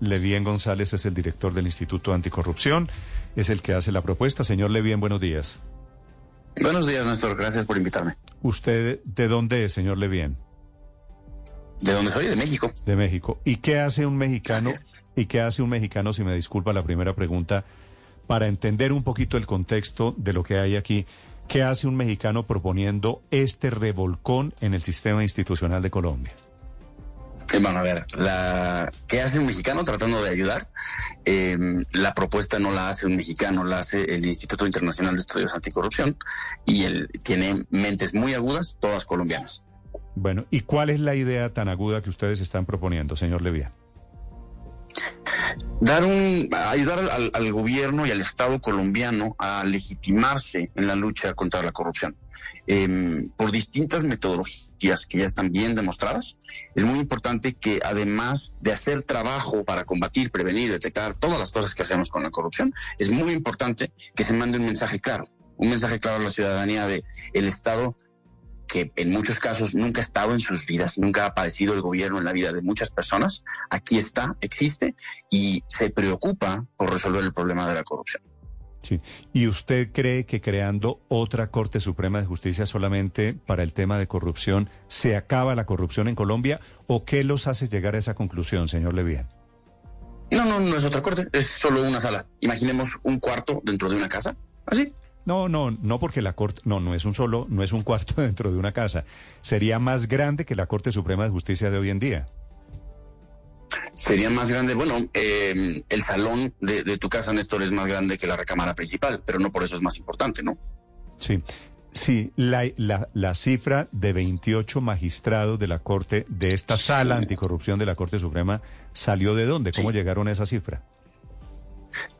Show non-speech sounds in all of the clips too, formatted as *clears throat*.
Levien González es el director del Instituto Anticorrupción. Es el que hace la propuesta. Señor Levien, buenos días. Buenos días, Néstor. Gracias por invitarme. ¿Usted de dónde es, señor Levien? ¿De dónde soy? De México. De México. ¿Y qué hace un mexicano? ¿Y qué hace un mexicano, si me disculpa la primera pregunta, para entender un poquito el contexto de lo que hay aquí? ¿Qué hace un mexicano proponiendo este revolcón en el sistema institucional de Colombia? Eh, Bueno, a ver, la, ¿qué hace un mexicano tratando de ayudar? Eh, la propuesta no la hace un mexicano, la hace el Instituto Internacional de Estudios Anticorrupción y él tiene mentes muy agudas, todas colombianas. Bueno, ¿y cuál es la idea tan aguda que ustedes están proponiendo, señor Levien? Dar un, ayudar al, al gobierno y al Estado colombiano a legitimarse en la lucha contra la corrupción. Em, por distintas metodologías que ya están bien demostradas, es muy importante que además de hacer trabajo para combatir, prevenir, detectar todas las cosas que hacemos con la corrupción, es muy importante que se mande un mensaje claro, un mensaje claro a la ciudadanía de el Estado que en muchos casos nunca ha estado en sus vidas, nunca ha aparecido el gobierno en la vida de muchas personas, aquí está, existe y se preocupa por resolver el problema de la corrupción. Sí. ¿Y usted cree que creando otra Corte Suprema de Justicia solamente para el tema de corrupción se acaba la corrupción en Colombia o qué los hace llegar a esa conclusión, señor Levien? No, no, no es otra corte, es solo una sala. Imaginemos un cuarto dentro de una casa, así. No, no, no porque la Corte, no, no es un solo, no es un cuarto *laughs* dentro de una casa. Sería más grande que la Corte Suprema de Justicia de hoy en día. Sería más grande, bueno, eh, el salón de, de tu casa, Néstor, es más grande que la recámara principal, pero no por eso es más importante, ¿no? Sí. Sí, la, la, la cifra de 28 magistrados de la Corte, de esta sala anticorrupción de la Corte Suprema, ¿salió de dónde? ¿Cómo Sí. llegaron a esa cifra?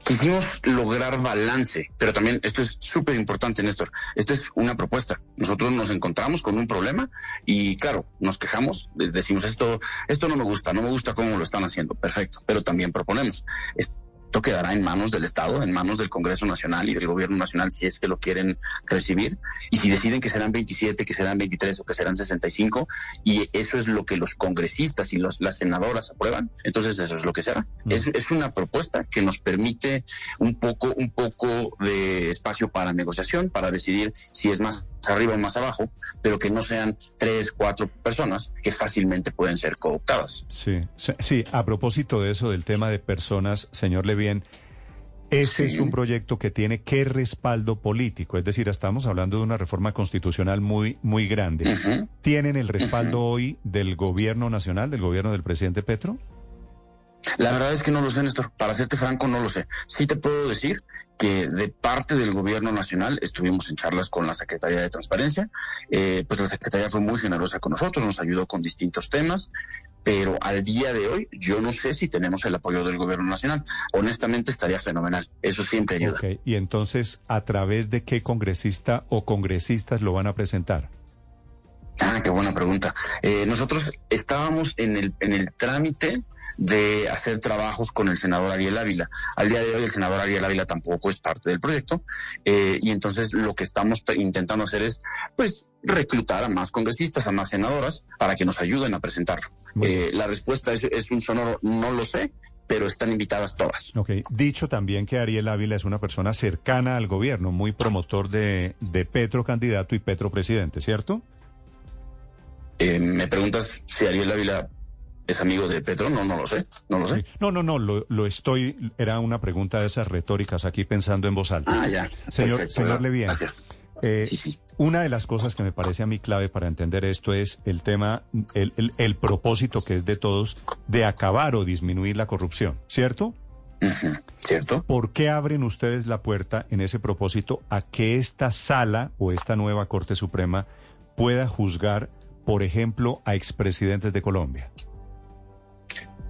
Quisimos lograr balance, pero también esto es súper importante, Néstor. Esta es una propuesta. Nosotros nos encontramos con un problema y, claro, nos quejamos, de- decimos esto, esto no me gusta, no me gusta cómo lo están haciendo. Perfecto, pero también proponemos. Esto quedará en manos del Estado, en manos del Congreso Nacional y del Gobierno Nacional si es que lo quieren recibir. Y si deciden que serán 27, que serán 23 o que serán 65, y eso es lo que los congresistas y los, las senadoras aprueban, entonces eso es lo que será. Mm. Es, es una propuesta que nos permite un poco, un poco de espacio para negociación, para decidir si es más arriba o más abajo, pero que no sean tres, cuatro personas que fácilmente pueden ser cooptadas. Sí, sí, a propósito de eso, del tema de personas, señor Levien, ese Sí. es un proyecto que tiene qué respaldo político, es decir, estamos hablando de una reforma constitucional muy, muy grande. ¿Tienen el respaldo hoy del gobierno nacional, del gobierno del presidente Petro? La verdad es que no lo sé, Néstor. Para serte franco, no lo sé. Sí te puedo decir que de parte del gobierno nacional estuvimos en charlas con la Secretaría de Transparencia. Eh, pues la Secretaría fue muy generosa con nosotros, nos ayudó con distintos temas. Pero al día de hoy, yo no sé si tenemos el apoyo del gobierno nacional. Honestamente, estaría fenomenal. Eso siempre ayuda. Ok, y entonces, ¿a través de qué congresista o congresistas lo van a presentar? Ah, qué buena pregunta. Eh, nosotros estábamos en el, en el trámite de hacer trabajos con el senador Ariel Ávila. Al día de hoy el senador Ariel Ávila tampoco es parte del proyecto eh, y entonces lo que estamos intentando hacer es pues reclutar a más congresistas, a más senadoras para que nos ayuden a presentarlo. Eh, la respuesta es, es un sonoro, no lo sé, pero están invitadas todas. Ok, dicho también que Ariel Ávila es una persona cercana al gobierno, muy promotor de, de Petro candidato y Petro presidente, ¿cierto? Eh, me preguntas si Ariel Ávila es amigo de Petro, no, no lo sé, no lo sé. No, no, no, lo, lo estoy, era una pregunta de esas retóricas aquí pensando en voz alta. Ah, ya. Señor- Perfecto, señor Levien. Gracias. Eh, Sí, sí. Una de las cosas que me parece a mí clave para entender esto es el tema, el, el- el propósito que es de todos de acabar o disminuir la corrupción, ¿cierto? ¿Cierto? ¿Por qué abren ustedes la puerta en ese propósito a que esta sala o esta nueva Corte Suprema pueda juzgar, por ejemplo, a expresidentes de Colombia?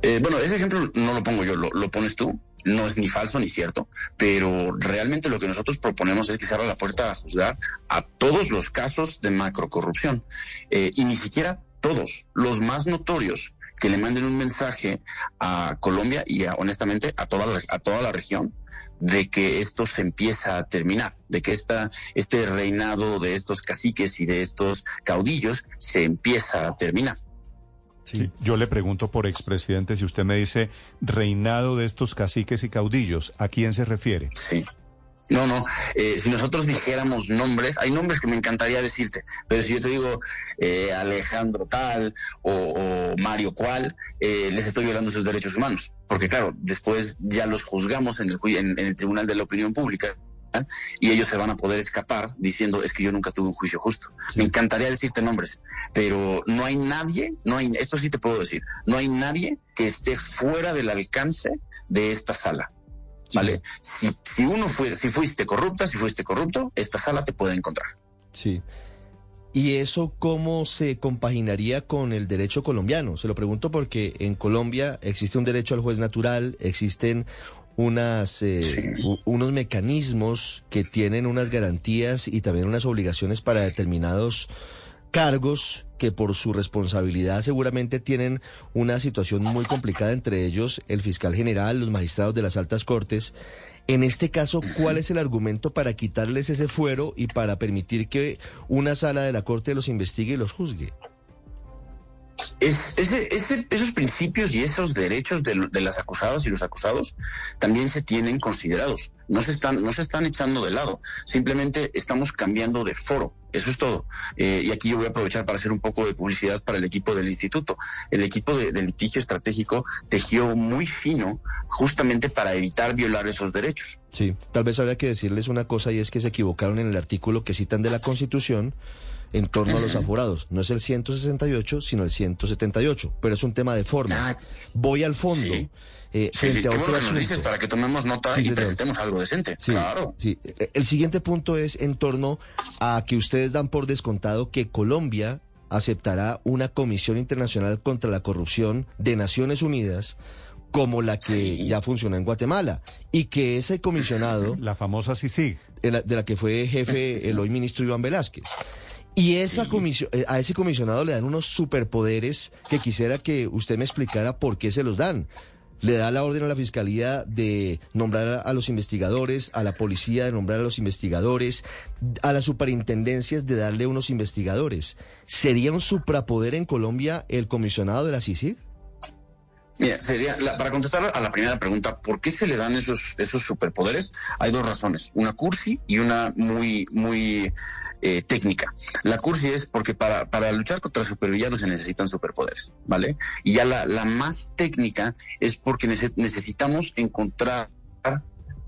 Eh, bueno, ese ejemplo no lo pongo yo, lo, lo, pones tú. No es ni falso ni cierto, pero realmente lo que nosotros proponemos es que se abra la puerta a juzgar a todos los casos de macrocorrupción eh, y ni siquiera todos, los más notorios, que le manden un mensaje a Colombia y a, honestamente a toda, la, a toda la región de que esto se empieza a terminar, de que esta, este reinado de estos caciques y de estos caudillos se empieza a terminar. Sí. Yo le pregunto por expresidente si usted me dice reinado de estos caciques y caudillos, ¿a quién se refiere? Sí. No, no. Eh, si nosotros dijéramos nombres, hay nombres que me encantaría decirte, pero si yo te digo eh, Alejandro tal o, o Mario cual, eh, les estoy violando sus derechos humanos. Porque claro, después ya los juzgamos en el, en, en el Tribunal de la Opinión Pública y ellos se van a poder escapar diciendo es que yo nunca tuve un juicio justo. Sí. Me encantaría decirte nombres, pero no hay nadie, no hay, esto sí te puedo decir, no hay nadie que esté fuera del alcance de esta sala. ¿Vale? Sí. Si, si uno fue, si fuiste corrupta, si fuiste corrupto, esta sala te puede encontrar. Sí. ¿Y eso cómo se compaginaría con el derecho colombiano? Se lo pregunto porque en Colombia existe un derecho al juez natural, existen unas, eh, sí. unos mecanismos que tienen unas garantías y también unas obligaciones para determinados cargos que por su responsabilidad seguramente tienen una situación muy complicada, entre ellos el fiscal general, los magistrados de las altas cortes. En este caso, ¿cuál es el argumento para quitarles ese fuero y para permitir que una sala de la corte los investigue y los juzgue? Es, ese, ese, esos principios y esos derechos de, las acusadas y los acusados también se tienen considerados. No se están, no se están echando de lado. Simplemente estamos cambiando de foro. Eso es todo. Eh, y aquí yo voy a aprovechar para hacer un poco de publicidad para el equipo del instituto. El equipo de, de litigio estratégico tejió muy fino justamente para evitar violar esos derechos. Sí, tal vez habría que decirles una cosa y es que se equivocaron en el artículo que citan de la Constitución en torno a los aforados. No es el 168, sino el 178, pero es un tema de formas. Voy al fondo. Sí. Eh, sí, frente sí. a otro asunto. dices para que tomemos nota sí, y presentemos algo decente. Sí, claro. Sí. El siguiente punto es en torno a que ustedes dan por descontado que Colombia aceptará una comisión internacional contra la corrupción de Naciones Unidas como la que sí. ya funciona en Guatemala y que ese comisionado la famosa CICIG de la que fue jefe el hoy ministro Iván Velázquez y esa sí. comisión, eh, a ese comisionado le dan unos superpoderes que quisiera que usted me explicara por qué se los dan. Le da la orden a la fiscalía de nombrar a los investigadores, a la policía de nombrar a los investigadores, a las superintendencias de darle unos investigadores. ¿Sería un suprapoder en Colombia el comisionado de la CICIG? Mira, sería, la, para contestar a la primera pregunta, ¿por qué se le dan esos, esos superpoderes? Hay dos razones, una cursi y una muy, muy eh, técnica. La cursi es porque para, para luchar contra supervillanos se necesitan superpoderes, ¿vale? Y ya la, la más técnica es porque necesitamos encontrar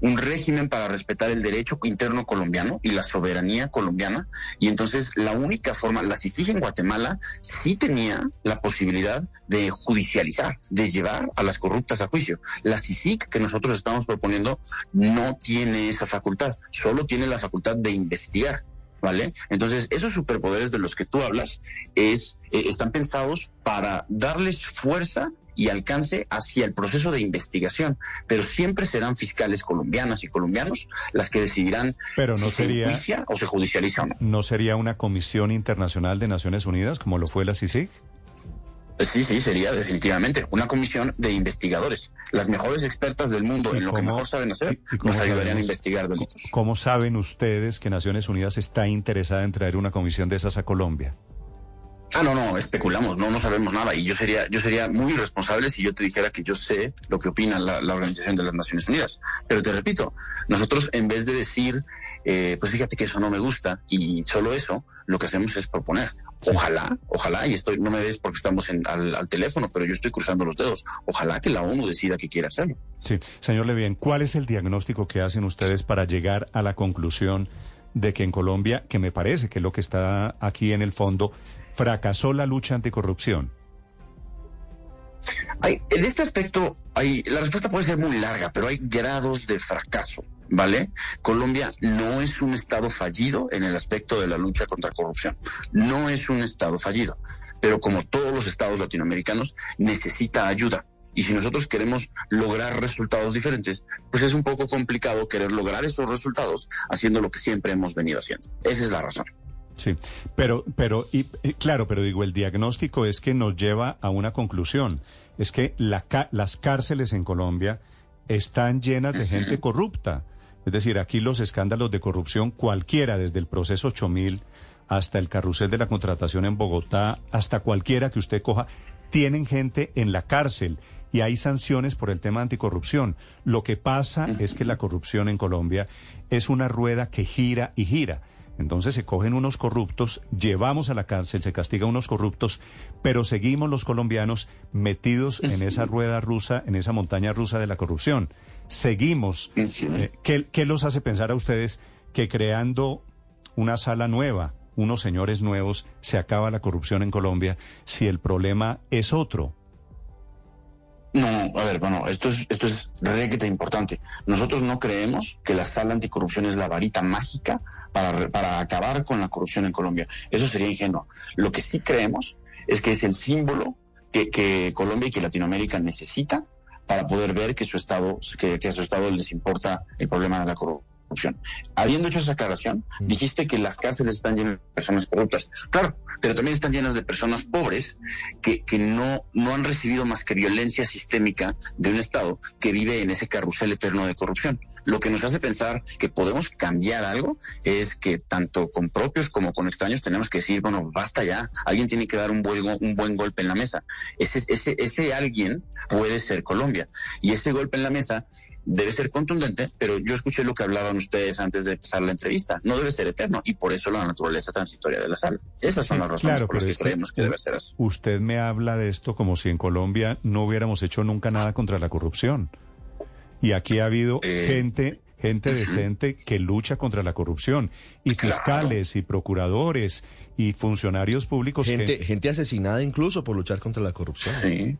un régimen para respetar el derecho interno colombiano y la soberanía colombiana. Y entonces la única forma, la CICIG en Guatemala sí tenía la posibilidad de judicializar, de llevar a las corruptas a juicio. La CICIG que nosotros estamos proponiendo no tiene esa facultad, solo tiene la facultad de investigar. ¿Vale? Entonces, esos superpoderes de los que tú hablas es, eh, están pensados para darles fuerza y alcance hacia el proceso de investigación, pero siempre serán fiscales colombianas y colombianos las que decidirán pero no si sería, se juicia o se judicializa o no. ¿No sería una comisión internacional de Naciones Unidas como lo fue la CICIG? Sí, sí, sería definitivamente una comisión de investigadores. Las mejores expertas del mundo en lo que mejor saben hacer nos ayudarían sabemos, a investigar delitos. ¿Cómo saben ustedes que Naciones Unidas está interesada en traer una comisión de esas a Colombia? Ah, no, no, especulamos, no, no sabemos nada. Y yo sería, yo sería muy irresponsable si yo te dijera que yo sé lo que opina la, la Organización de las Naciones Unidas. Pero te repito, nosotros en vez de decir, eh, pues fíjate que eso no me gusta y solo eso, lo que hacemos es proponer. Ojalá, ojalá, y estoy, no me ves porque estamos en, al, al, teléfono, pero yo estoy cruzando los dedos. Ojalá que la ONU decida que quiere hacerlo. Sí, señor Levien, ¿cuál es el diagnóstico que hacen ustedes para llegar a la conclusión de que en Colombia, que me parece que es lo que está aquí en el fondo, fracasó la lucha anticorrupción? Hay, en este aspecto, hay, la respuesta puede ser muy larga, pero hay grados de fracaso. ¿Vale? Colombia no es un Estado fallido en el aspecto de la lucha contra corrupción. No es un Estado fallido. Pero como todos los Estados latinoamericanos, necesita ayuda. Y si nosotros queremos lograr resultados diferentes, pues es un poco complicado querer lograr esos resultados haciendo lo que siempre hemos venido haciendo. Esa es la razón. Sí, pero, pero, y, claro, pero digo, el diagnóstico es que nos lleva a una conclusión. Es que la, las cárceles en Colombia están llenas de gente corrupta. Es decir, aquí los escándalos de corrupción, cualquiera, desde el proceso 8000 hasta el carrusel de la contratación en Bogotá, hasta cualquiera que usted coja, tienen gente en la cárcel y hay sanciones por el tema anticorrupción. Lo que pasa es que la corrupción en Colombia es una rueda que gira y gira. Entonces se cogen unos corruptos, llevamos a la cárcel, se castiga a unos corruptos, pero seguimos los colombianos metidos en esa rueda rusa, en esa montaña rusa de la corrupción. Seguimos. Eh, ¿qué, ¿Qué los hace pensar a ustedes que creando una sala nueva, unos señores nuevos, se acaba la corrupción en Colombia si el problema es otro? No, a ver, bueno, esto es, esto es requete importante. Nosotros no creemos que la sala anticorrupción es la varita mágica para, para acabar con la corrupción en Colombia. Eso sería ingenuo. Lo que sí creemos es que es el símbolo que, que Colombia y que Latinoamérica necesita para poder ver que su estado, que, que a su estado les importa el problema de la corrupción Habiendo hecho esa aclaración, dijiste que las cárceles están llenas de personas corruptas. Claro, pero también están llenas de personas pobres que, que no, no han recibido más que violencia sistémica de un Estado que vive en ese carrusel eterno de corrupción. Lo que nos hace pensar que podemos cambiar algo es que tanto con propios como con extraños tenemos que decir, bueno, basta ya, alguien tiene que dar un buen, un buen golpe en la mesa. Ese, ese, ese alguien puede ser Colombia. Y ese golpe en la mesa debe ser contundente, pero yo escuché lo que hablaban ustedes antes de empezar la entrevista. No debe ser eterno y por eso la naturaleza transitoria de la sal. Esas son las razones por las que creemos que debe ser así. Usted me habla de esto como si en Colombia no hubiéramos hecho nunca nada contra la corrupción. Y aquí ha habido eh, gente gente decente que lucha contra la corrupción y fiscales y procuradores y funcionarios públicos gente gente asesinada incluso por luchar contra la corrupción sí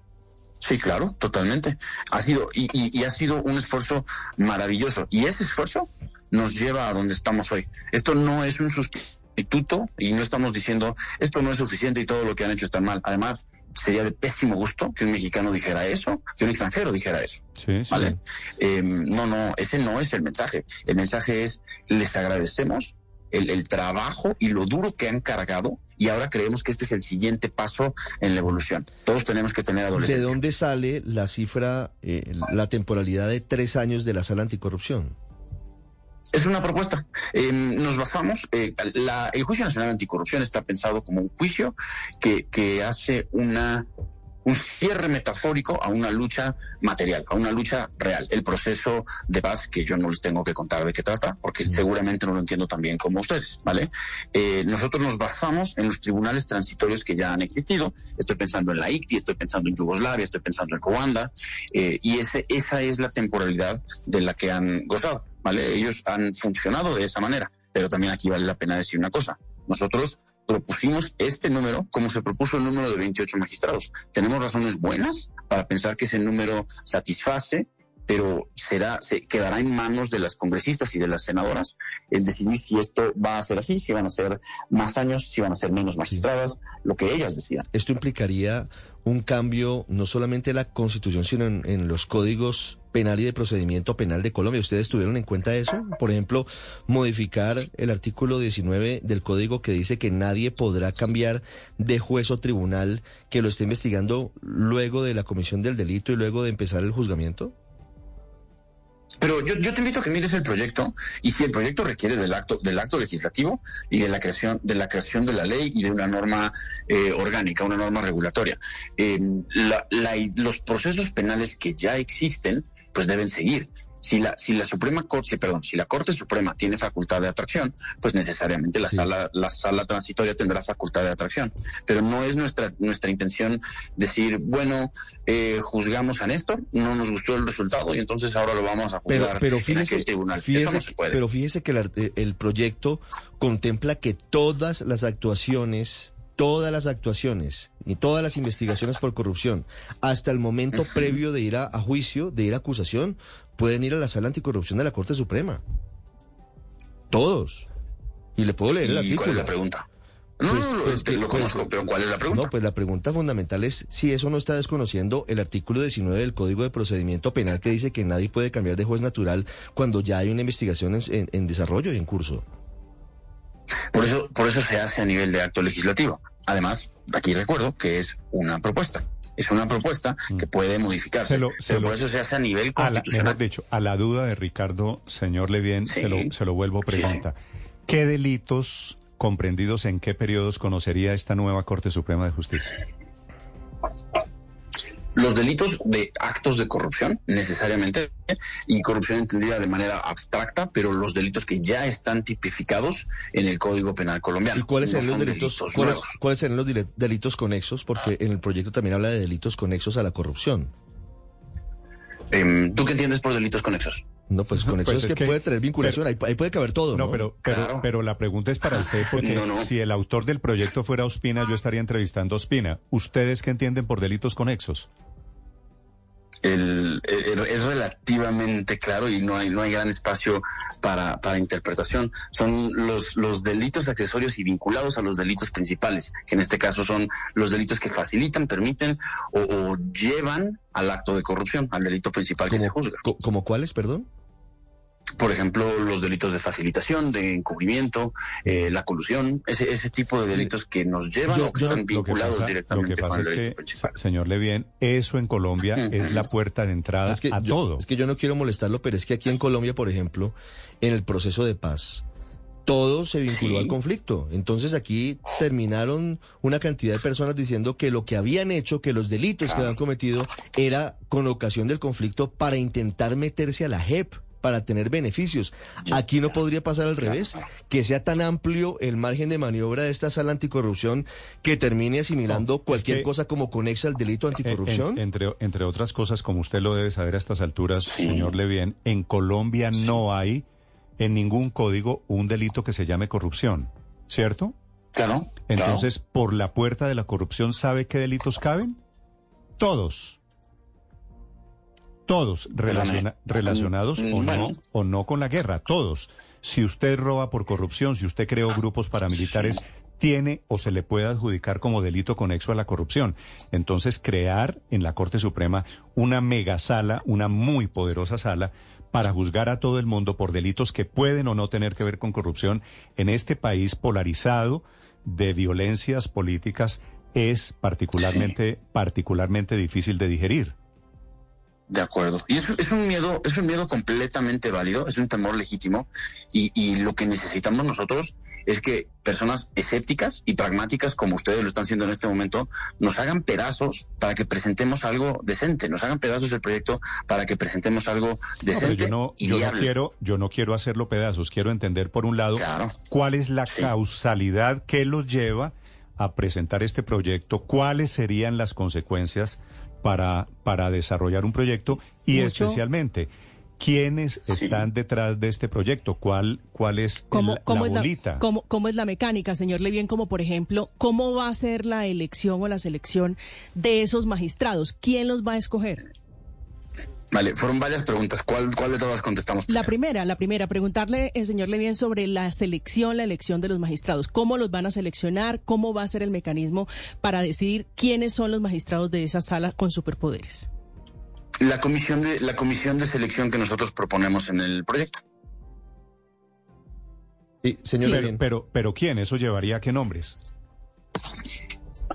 Sí, claro, totalmente. Ha sido, y, y, ha sido un esfuerzo maravilloso. Y ese esfuerzo nos lleva a donde estamos hoy. Esto no es un sustituto y no estamos diciendo esto no es suficiente y todo lo que han hecho está mal. Además, sería de pésimo gusto que un mexicano dijera eso, que un extranjero dijera eso. Sí, ¿vale? Em, no, no, ese no es el mensaje. El mensaje es, les agradecemos el, trabajo y lo duro que han cargado y ahora creemos que este es el siguiente paso en la evolución. Todos tenemos que tener adolescencia. ¿De dónde sale la cifra, eh, la temporalidad de tres años de la sala anticorrupción? Es una propuesta. Em, nos basamos, eh, el Juicio Nacional Anticorrupción está pensado como un juicio que, que hace una un cierre metafórico a una lucha material, a una lucha real. El proceso de paz, que yo no les tengo que contar de qué trata, porque seguramente no lo entiendo tan bien como ustedes, ¿vale? Eh, nosotros nos basamos en los tribunales transitorios que ya han existido. Estoy pensando en la ICTI, estoy pensando en Yugoslavia, estoy pensando en Ruanda, eh, y ese, esa es la temporalidad de la que han gozado, ¿vale? Ellos han funcionado de esa manera, pero también aquí vale la pena decir una cosa. Nosotros propusimos este número como se propuso el número de 28 magistrados. Tenemos razones buenas para pensar que ese número satisface, pero será, se quedará en manos de las congresistas y de las senadoras el decidir si esto va a ser así, si van a ser más años, si van a ser menos magistradas, lo que ellas decidan. Esto implicaría un cambio no solamente en la constitución, sino en los códigos penal y de procedimiento penal de Colombia. ¿Ustedes tuvieron en cuenta eso? Por ejemplo, modificar el artículo 19 del código que dice que nadie podrá cambiar de juez o tribunal que lo esté investigando luego de la comisión del delito y luego de empezar el juzgamiento. Pero yo, yo, te invito a que mires el proyecto y si el proyecto requiere del acto del acto legislativo y de la creación de la creación de la ley y de una norma eh, orgánica, una norma regulatoria, eh, los procesos penales que ya existen pues deben seguir. Si la, si la Suprema Corte, perdón, si la Corte Suprema tiene facultad de atracción, pues necesariamente la sala, la sala transitoria tendrá facultad de atracción. Pero no es nuestra, nuestra intención decir, bueno, eh, juzgamos a Néstor, no nos gustó el resultado y entonces ahora lo vamos a juzgar pero, fíjese, en aquel tribunal. Pero fíjese que el, el proyecto contempla que todas las actuaciones todas las actuaciones y todas las investigaciones por corrupción hasta el momento previo de ir a, juicio, de ir a acusación, pueden ir a la sala anticorrupción de la Corte Suprema. Todos. Y le puedo leer el artículo. ¿Cuál es la pregunta? No, Pues- no, pues que- lo pues- conozco, pero ¿cuál es la pregunta? No, pues la pregunta fundamental es si eso no está desconociendo el artículo 19 del Código de Procedimiento Penal que dice que nadie puede cambiar de juez natural cuando ya hay una investigación en, en- en desarrollo y en curso. Por eso, por eso se hace a nivel de acto legislativo. Además, aquí recuerdo que es una propuesta. Es una propuesta que puede modificarse. Mm. Se lo- se pero lo- por eso se hace a nivel A la- constitucional. dicho, a la duda de Ricardo, señor Levien, Sí. se, lo, se lo vuelvo a Sí, sí. preguntar. ¿Qué delitos comprendidos en qué periodos conocería esta nueva Corte Suprema de Justicia? Los delitos de actos de corrupción, necesariamente, y corrupción entendida de manera abstracta, pero los delitos que ya están tipificados en el Código Penal colombiano. ¿Y cuáles No serán los delitos, delitos cuáles, serán los delitos conexos? Porque en el proyecto también habla de delitos conexos a la corrupción. Em, ¿Tú qué entiendes por delitos conexos? No, pues conexos Pues es es que, que- puede tener vinculación, ahí, ahí puede caber todo, ¿no? No, pero, pero, Claro. pero la pregunta es para usted, porque *laughs* No, no. si el autor del proyecto fuera Ospina, yo estaría entrevistando a Ospina. ¿Ustedes qué entienden por delitos conexos? El, el- es relativamente claro y no hay no hay gran espacio para, para interpretación. Son los, los delitos accesorios y vinculados a los delitos principales, que en este caso son los delitos que facilitan, permiten o, o llevan al acto de corrupción, al delito principal que se ¿Como, juzga. co- como cuáles, perdón? Por ejemplo, los delitos de facilitación, de encubrimiento, eh, la colusión, ese, ese tipo de delitos que nos llevan Yo- o que yo- están Lo que vinculados pasa, lo directamente que con pasa el es delito que, principal. señor Levien, eso en Colombia es la puerta de entrada Es que, a yo, todo. es que yo no quiero molestarlo, pero es que aquí en Colombia, por ejemplo, en el proceso de paz, todo se vinculó Sí. al conflicto. Entonces aquí terminaron una cantidad de personas diciendo que lo que habían hecho, que los delitos que habían cometido, era con ocasión del conflicto para intentar meterse a la JEP para tener beneficios. Aquí no podría pasar al revés, que sea tan amplio el margen de maniobra de esta sala anticorrupción que termine asimilando cualquier que- cosa como conexa al delito En- en- anticorrupción. entre, entre otras cosas, como usted lo debe saber a estas alturas, señor Levien, en Colombia no hay en ningún código un delito que se llame corrupción, ¿cierto? Claro. claro. Entonces, por la puerta de la corrupción, ¿sabe qué delitos caben? Todos. Todos relaciona- relacionados o no, o no con la guerra, todos. Si usted roba por corrupción, si usted creó grupos paramilitares, tiene o se le puede adjudicar como delito conexo a la corrupción. Entonces, crear en la Corte Suprema una mega sala, una muy poderosa sala, para juzgar a todo el mundo por delitos que pueden o no tener que ver con corrupción en este país polarizado de violencias políticas es particularmente, particularmente difícil de digerir. De acuerdo. Y es, es un miedo, es un miedo completamente válido, es un temor legítimo. Y, y lo que necesitamos nosotros es que personas escépticas y pragmáticas, como ustedes lo están haciendo en este momento, nos hagan pedazos para que presentemos algo decente, nos hagan pedazos el proyecto para que presentemos algo No, decente yo no, y yo no viable. quiero, yo no quiero hacerlo pedazos. Quiero entender por un lado Claro. cuál es la Sí. causalidad que los lleva a presentar este proyecto, cuáles serían las consecuencias para, para desarrollar un proyecto y Mucho. especialmente quiénes Sí. están detrás de este proyecto, cuál, cuál es ¿Cómo, la, cómo la es la, bolita. cómo, cómo es la mecánica, señor Levien? Como por ejemplo, ¿cómo va a ser la elección o la selección de esos magistrados? ¿Quién los va a escoger? Vale, fueron varias preguntas. ¿Cuál, cuál de todas contestamos? La primera, la primera, preguntarle, el señor Levien, sobre la selección, la elección de los magistrados. ¿Cómo los van a seleccionar? ¿Cómo va a ser el mecanismo para decidir quiénes son los magistrados de esa sala con superpoderes? La comisión de la comisión de selección que nosotros proponemos en el proyecto. Sí, señor pero, pero, pero quién, eso llevaría a qué nombres.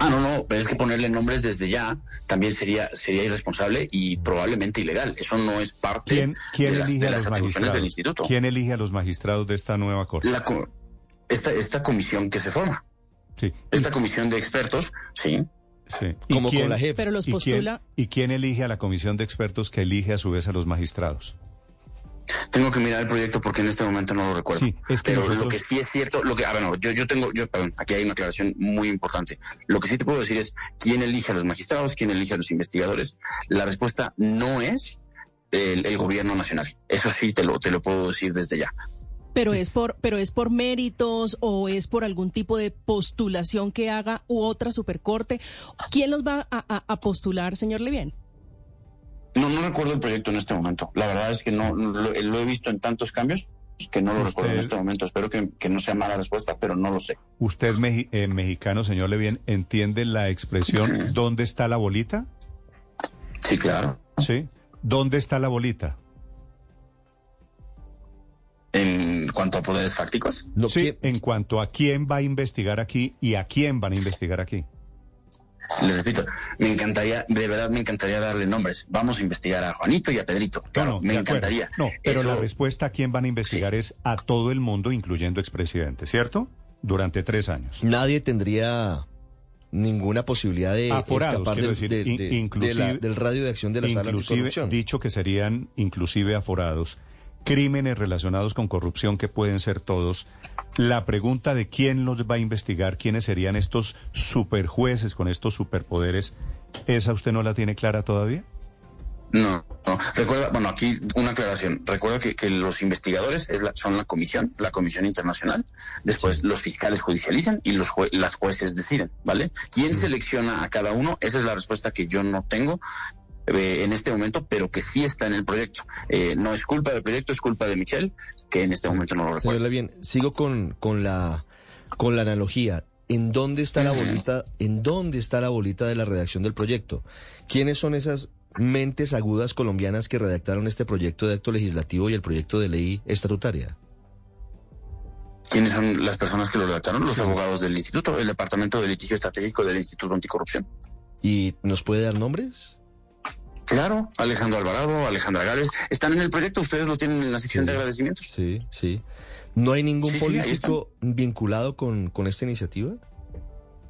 Ah, no, no, pero es que ponerle nombres desde ya también sería sería irresponsable y probablemente ilegal. Eso no es parte ¿Quién, quién de las, de atribuciones del instituto. ¿Quién elige a los magistrados de esta nueva corte? La co- esta, esta comisión que se forma, Sí. esta comisión de expertos, sí. Sí. Como con la JEP. Pero los ¿Y quién, postula. ¿Y quién elige a la comisión de expertos que elige a su vez a los magistrados? Tengo que mirar el proyecto porque en este momento no lo recuerdo. Sí, es que Pero nosotros- lo que sí es cierto, lo que, a ver, no, yo, yo tengo, yo, perdón, aquí hay una aclaración muy importante. Lo que sí te puedo decir es quién elige a los magistrados, quién elige a los investigadores. La respuesta no es el, el gobierno nacional. Eso sí te lo, te lo puedo decir desde ya. Pero es por, pero es por méritos o es por algún tipo de postulación que haga u otra supercorte. ¿Quién los va a, a- a postular, señor Levien? No, no recuerdo el proyecto en este momento. La verdad es que no, no lo, lo he visto en tantos cambios que no lo recuerdo en este momento. Espero que, que no sea mala respuesta, pero no lo sé. ¿Usted, meji- eh, mexicano, señor Levien, entiende la expresión *clears throat* ¿dónde está la bolita? Sí, claro. ¿Sí? ¿Dónde está la bolita? En cuanto a poderes fácticos, No, sí, ¿quién- en cuanto a quién va a investigar aquí y a quién van a investigar aquí. Le repito, me encantaría, de verdad me encantaría darle nombres. Vamos a investigar a Juanito y a Pedrito. Claro, No, no, me encantaría. No, pero Eso- la respuesta a quién van a investigar es a todo el mundo, incluyendo expresidentes, ¿cierto? Durante tres años. Nadie tendría ninguna posibilidad de Aforados, escapar del, decir, de- la- del radio de acción de la sala anticorrupción. dicho que serían inclusive aforados, crímenes relacionados con corrupción que pueden ser todos. La pregunta de quién los va a investigar, quiénes serían estos superjueces con estos superpoderes, ¿esa usted no la tiene clara todavía? No, no. Recuerda, bueno, aquí una aclaración. Recuerda que, que los investigadores es la- son la comisión, la comisión internacional. Después los fiscales judicializan y los jue- las jueces deciden, ¿vale? ¿Quién selecciona a cada uno? Esa es la respuesta que yo no tengo eh, en este momento, pero que sí está en el proyecto. Eh, no es culpa del proyecto, es culpa de Michelle, que en este momento no lo recuerda. Levien, sigo con, con la con la analogía. ¿En dónde está la bolita? ¿En dónde está la bolita de la redacción del proyecto? ¿Quiénes son esas mentes agudas colombianas que redactaron este proyecto de acto legislativo y el proyecto de ley estatutaria? ¿Quiénes son las personas que lo redactaron? Los abogados del instituto, el departamento de litigio estratégico del Instituto Anticorrupción. ¿Y nos puede dar nombres? Claro, Alejandro Alvarado, Alejandra Gales, están en el proyecto, ustedes lo tienen en la sección Sí. de agradecimientos. Sí, sí. ¿No hay ningún Sí, sí, ahí político vinculado con, con esta iniciativa?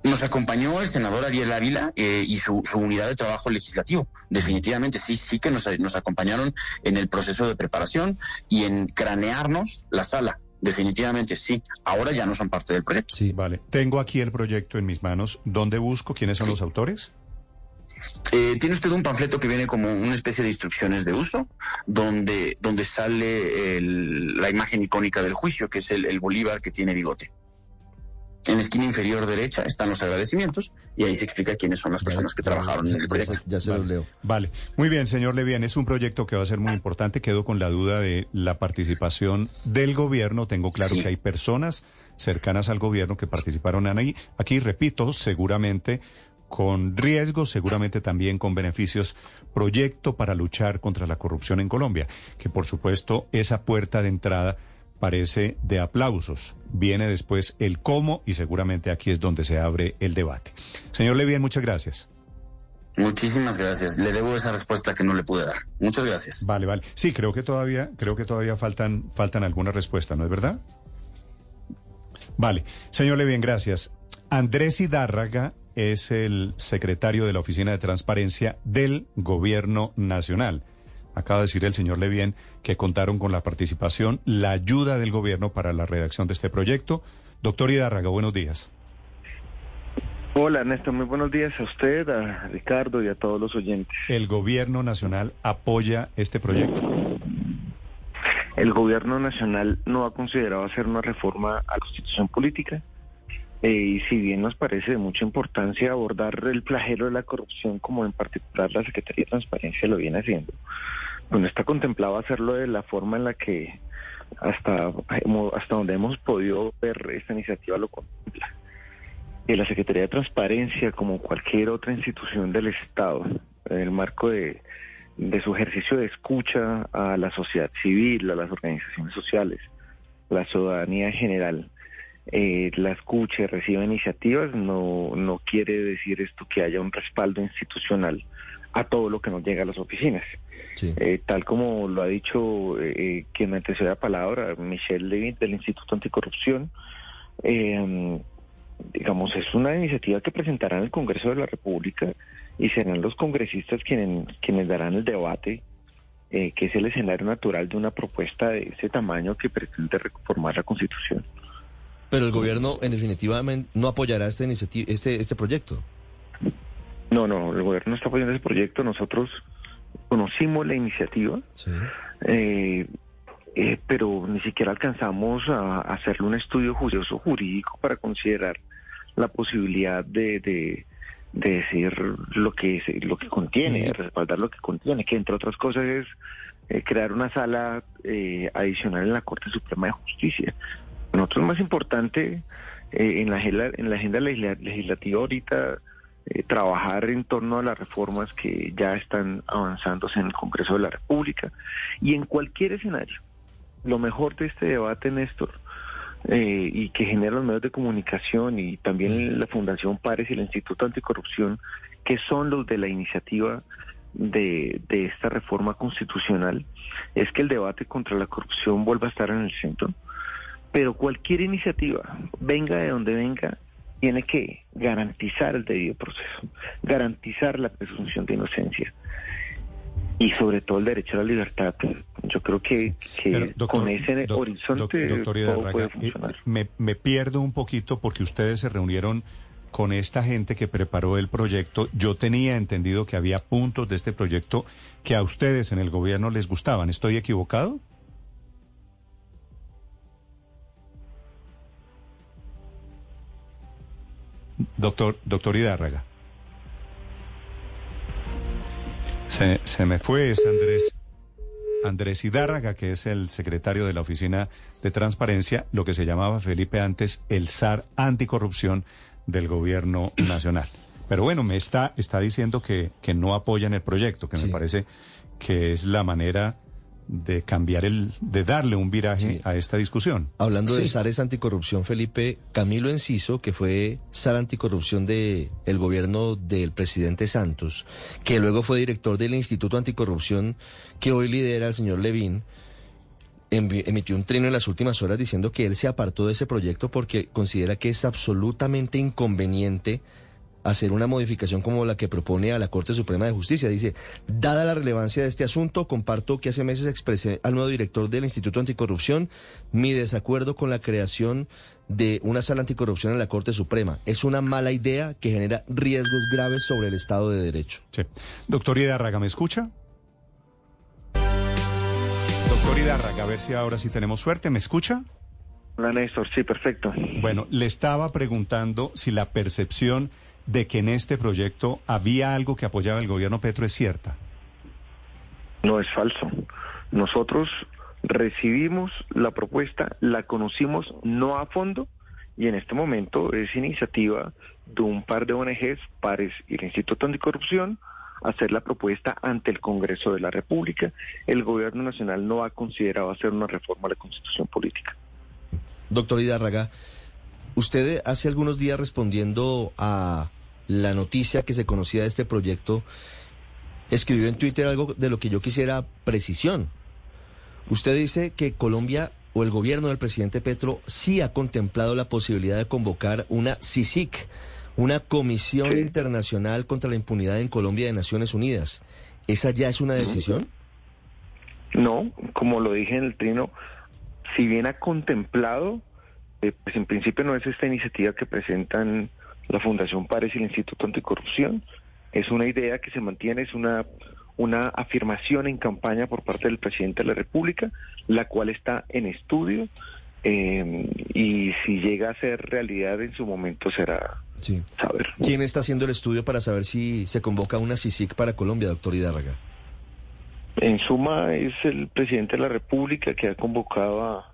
Nos acompañó el senador Ariel Ávila eh, y su, su unidad de trabajo legislativo. Definitivamente, sí, sí que nos, nos acompañaron en el proceso de preparación y en cranearnos la sala. Definitivamente, sí. Ahora ya no son parte del proyecto. Sí. Vale, tengo aquí el proyecto en mis manos. ¿Dónde busco? ¿Quiénes son los autores? Eh, tiene usted un panfleto que viene como una especie de instrucciones de uso, donde, donde sale el- la imagen icónica del juicio, que es el, el Bolívar que tiene bigote. En la esquina inferior derecha están los agradecimientos y ahí se explica quiénes son las personas que trabajaron en el proyecto. ya se Vale. los leo. Vale, muy bien, señor Levian, es un proyecto que va a ser muy importante. Quedo con la duda de la participación del gobierno. Tengo claro Sí. que hay personas cercanas al gobierno que participaron en ahí. Aquí, repito, seguramente con riesgos, seguramente también con beneficios, proyecto para luchar contra la corrupción en Colombia, que por supuesto esa puerta de entrada parece de aplausos. Viene después el cómo y seguramente aquí es donde se abre el debate. Señor Levian, muchas gracias. Muchísimas gracias. Le debo esa respuesta que no le pude dar. Muchas gracias. Vale, vale. Sí, creo que todavía, creo que todavía faltan, faltan algunas respuestas, ¿no es verdad? Vale, señor Levien, gracias. Andrés Hidárraga es el secretario de la Oficina de Transparencia del Gobierno Nacional. Acaba de decir el señor Levien que contaron con la participación, la ayuda del gobierno para la redacción de este proyecto. Doctor Hidárraga, buenos días. Hola Néstor, muy buenos días a usted, a Ricardo y a todos los oyentes. ¿El Gobierno Nacional apoya este proyecto? El gobierno nacional no ha considerado hacer una reforma a la constitución política eh, y si bien nos parece de mucha importancia abordar el flagelo de la corrupción como en particular la Secretaría de Transparencia lo viene haciendo, pues no está contemplado hacerlo de la forma en la que hasta, hasta donde hemos podido ver esta iniciativa lo contempla. que la Secretaría de Transparencia, como cualquier otra institución del Estado, en el marco de, de su ejercicio de escucha a la sociedad civil, a las organizaciones sociales, la ciudadanía en general, eh, la escuche, reciba iniciativas, no, no quiere decir esto que haya un respaldo institucional a todo lo que nos llega a las oficinas. Sí. Eh, tal como lo ha dicho eh, quien me antecede la palabra, Michelle Levin del Instituto Anticorrupción, eh, digamos, es una iniciativa que presentará en el Congreso de la República y serán los congresistas quienes, quienes darán el debate, eh, que es el escenario natural de una propuesta de ese tamaño que pretende reformar la Constitución. Pero el gobierno, en definitiva, no apoyará esta iniciativa, este, este proyecto. No, no, el gobierno no está apoyando ese proyecto. Nosotros conocimos la iniciativa, Sí. eh, eh, pero ni siquiera alcanzamos a, a hacerle un estudio juicioso jurídico para considerar la posibilidad de, de, de decir lo que es, lo que contiene, de respaldar lo que contiene, que entre otras cosas es eh, crear una sala eh, adicional en la Corte Suprema de Justicia. Nosotros más importante eh, en, la, agenda- en la agenda legisla- legislativa ahorita eh, trabajar en torno a las reformas que ya están avanzándose en el Congreso de la República y en cualquier escenario. Lo mejor de este debate, Néstor, eh, y que genera los medios de comunicación y también la Fundación Pares y el Instituto Anticorrupción, que son los de la iniciativa de, de esta reforma constitucional, es que el debate contra la corrupción vuelva a estar en el centro. Pero cualquier iniciativa, venga de donde venga, tiene que garantizar el debido proceso, garantizar la presunción de inocencia y sobre todo el derecho a la libertad. Yo creo que, que Pero, doctor, con ese doc- horizonte doc- doctor todo puede eh, funcionar. me, me pierdo un poquito porque ustedes se reunieron con esta gente que preparó el proyecto. Yo tenía entendido que había puntos de este proyecto que a ustedes en el gobierno les gustaban. ¿Estoy equivocado? Doctor, doctor Hidárraga. Se, se me fue, es Andrés. Andrés Hidárraga, que es el secretario de la Oficina de Transparencia, lo que se llamaba Felipe antes el SAR anticorrupción del gobierno nacional. Pero bueno, me está, está diciendo que, que no apoyan el proyecto, que me parece que es la manera de cambiar el, de darle un viraje Sí. a esta discusión. Hablando de. SARes anticorrupción, Felipe, Camilo Enciso, que fue SAR anticorrupción del el gobierno del presidente Santos, que luego fue director del Instituto Anticorrupción que hoy lidera el señor Levín, emitió un trino en las últimas horas diciendo que él se apartó de ese proyecto porque considera que es absolutamente inconveniente hacer una modificación como la que propone a la Corte Suprema de Justicia. Dice, dada la relevancia de este asunto, comparto que hace meses expresé al nuevo director del Instituto Anticorrupción mi desacuerdo con la creación de una sala anticorrupción en la Corte Suprema. Es una mala idea que genera riesgos graves sobre el Estado de Derecho. Sí. Doctor Hidárraga, ¿me escucha? Doctor Hidárraga, a ver si ahora sí tenemos suerte. ¿Me escucha? Hola Néstor, sí, perfecto. Bueno, le estaba preguntando si la percepción de que en este proyecto había algo que apoyaba el gobierno Petro es cierta. No es falso. Nosotros recibimos la propuesta, la conocimos no a fondo y en este momento es iniciativa de un par de ONGs, pares y el Instituto Anticorrupción, hacer la propuesta ante el Congreso de la República. El gobierno nacional no ha considerado hacer una reforma a la constitución política. Doctor Hidárraga, usted hace algunos días respondiendo a la noticia que se conocía de este proyecto, escribió en Twitter algo de lo que yo quisiera precisión. Usted dice que Colombia o el gobierno del presidente Petro sí ha contemplado la posibilidad de convocar una CICIC, una Comisión Sí. Internacional contra la Impunidad en Colombia de Naciones Unidas. ¿Esa ya es una decisión? No, como lo dije en el trino, si bien ha contemplado, eh, pues en principio no es esta iniciativa que presentan la Fundación Pares y el Instituto Anticorrupción, es una idea que se mantiene, es una, una afirmación en campaña por parte del presidente de la República, la cual está en estudio eh, y si llega a ser realidad en su momento será Sí. saber. ¿Quién está haciendo el estudio para saber si se convoca una CICIC para Colombia, doctor Hidárraga? En suma, es el presidente de la República que ha convocado a,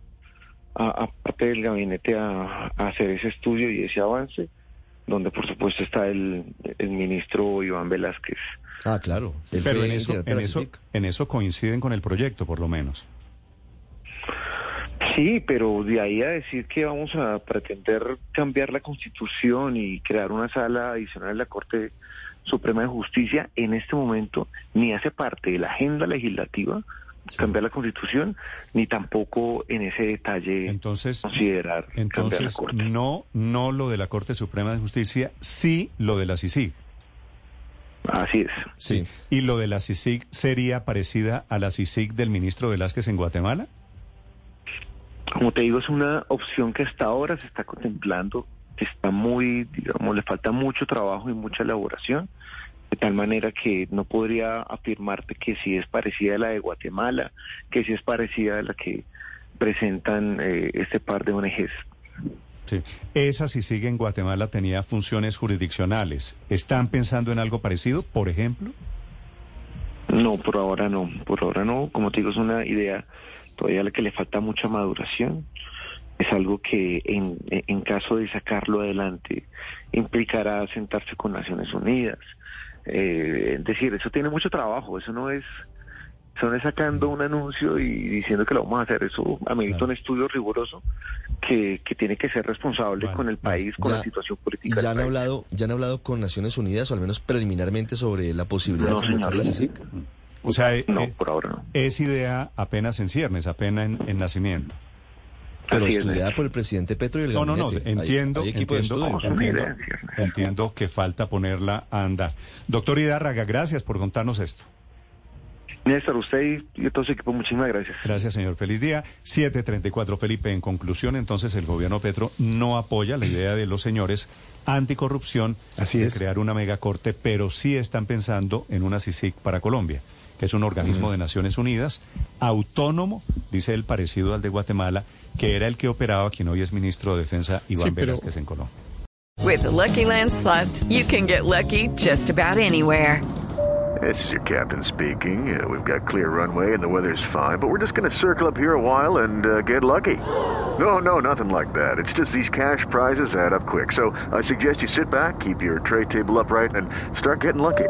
a, a parte del gabinete a, a hacer ese estudio y ese avance, donde por supuesto está el, el ministro Iván Velázquez. Ah, claro. Pero en eso, en, eso, en eso coinciden con el proyecto, por lo menos. Sí, pero de ahí a decir que vamos a pretender cambiar la constitución y crear una sala adicional en la Corte Suprema de Justicia, en este momento ni hace parte de la agenda legislativa cambiar la constitución, ni tampoco en ese detalle Entonces, considerar cambiar la entonces Corte. no, no lo de la Corte Suprema de Justicia, sí lo de la CICIG. Así es. Sí. ¿Y lo de la CICIG sería parecida a la CICIG del ministro Velázquez en Guatemala? Como te digo, es una opción que hasta ahora se está contemplando, que está muy, digamos, le falta mucho trabajo y mucha elaboración, de tal manera que no podría afirmarte que si es parecida a la de Guatemala, que si es parecida a la que presentan eh, este par de ONGs. Sí. Esa, si sigue en Guatemala, tenía funciones jurisdiccionales. ¿Están pensando en algo parecido, por ejemplo? No, por ahora no. Por ahora no. Como te digo, es una idea todavía a la que le falta mucha maduración. Es algo que en, en caso de sacarlo adelante implicará sentarse con Naciones Unidas. Eh, es decir, eso tiene mucho trabajo. Eso no es son sacando un anuncio y diciendo que lo vamos a hacer. Eso amerita un estudio riguroso que, que tiene que ser responsable con el país, con la situación política. ¿Ya han, país. hablado, ¿Ya han hablado con Naciones Unidas, o al menos preliminarmente, sobre la posibilidad No, de convocar señor. la CICIG? O sea, eh, No, eh, por ahora no. es idea apenas en ciernes, apenas en, en nacimiento. Pero Así es, estudiada por el presidente Petro y el No, no, no. Hay- entiendo, hay equipo de entiendo, estudio. Son entiendo, entiendo que falta ponerla a andar. Doctor Hidárraga, gracias por contarnos esto. Néstor, usted y, todo su equipo, muchísimas gracias. Gracias, señor. Feliz día. 734, Felipe. En conclusión, entonces, el gobierno Petro no apoya la idea de los señores anticorrupción Así de es. crear una megacorte, pero sí están pensando en una CICIG para Colombia, que es un organismo de Naciones Unidas, autónomo, dice él, parecido al de Guatemala, que era el que operaba quien hoy es ministro de Defensa, Iván Velázquez, en Colombia. With the Lucky Land slots, you can get lucky just about anywhere. This is your captain speaking. Uh, we've got clear runway and the weather's fine, but we're just going to circle up here a while and uh, get lucky. No, no, nothing like that. It's just these cash prizes add up quick. So I suggest you sit back, keep your tray table upright, and start getting lucky.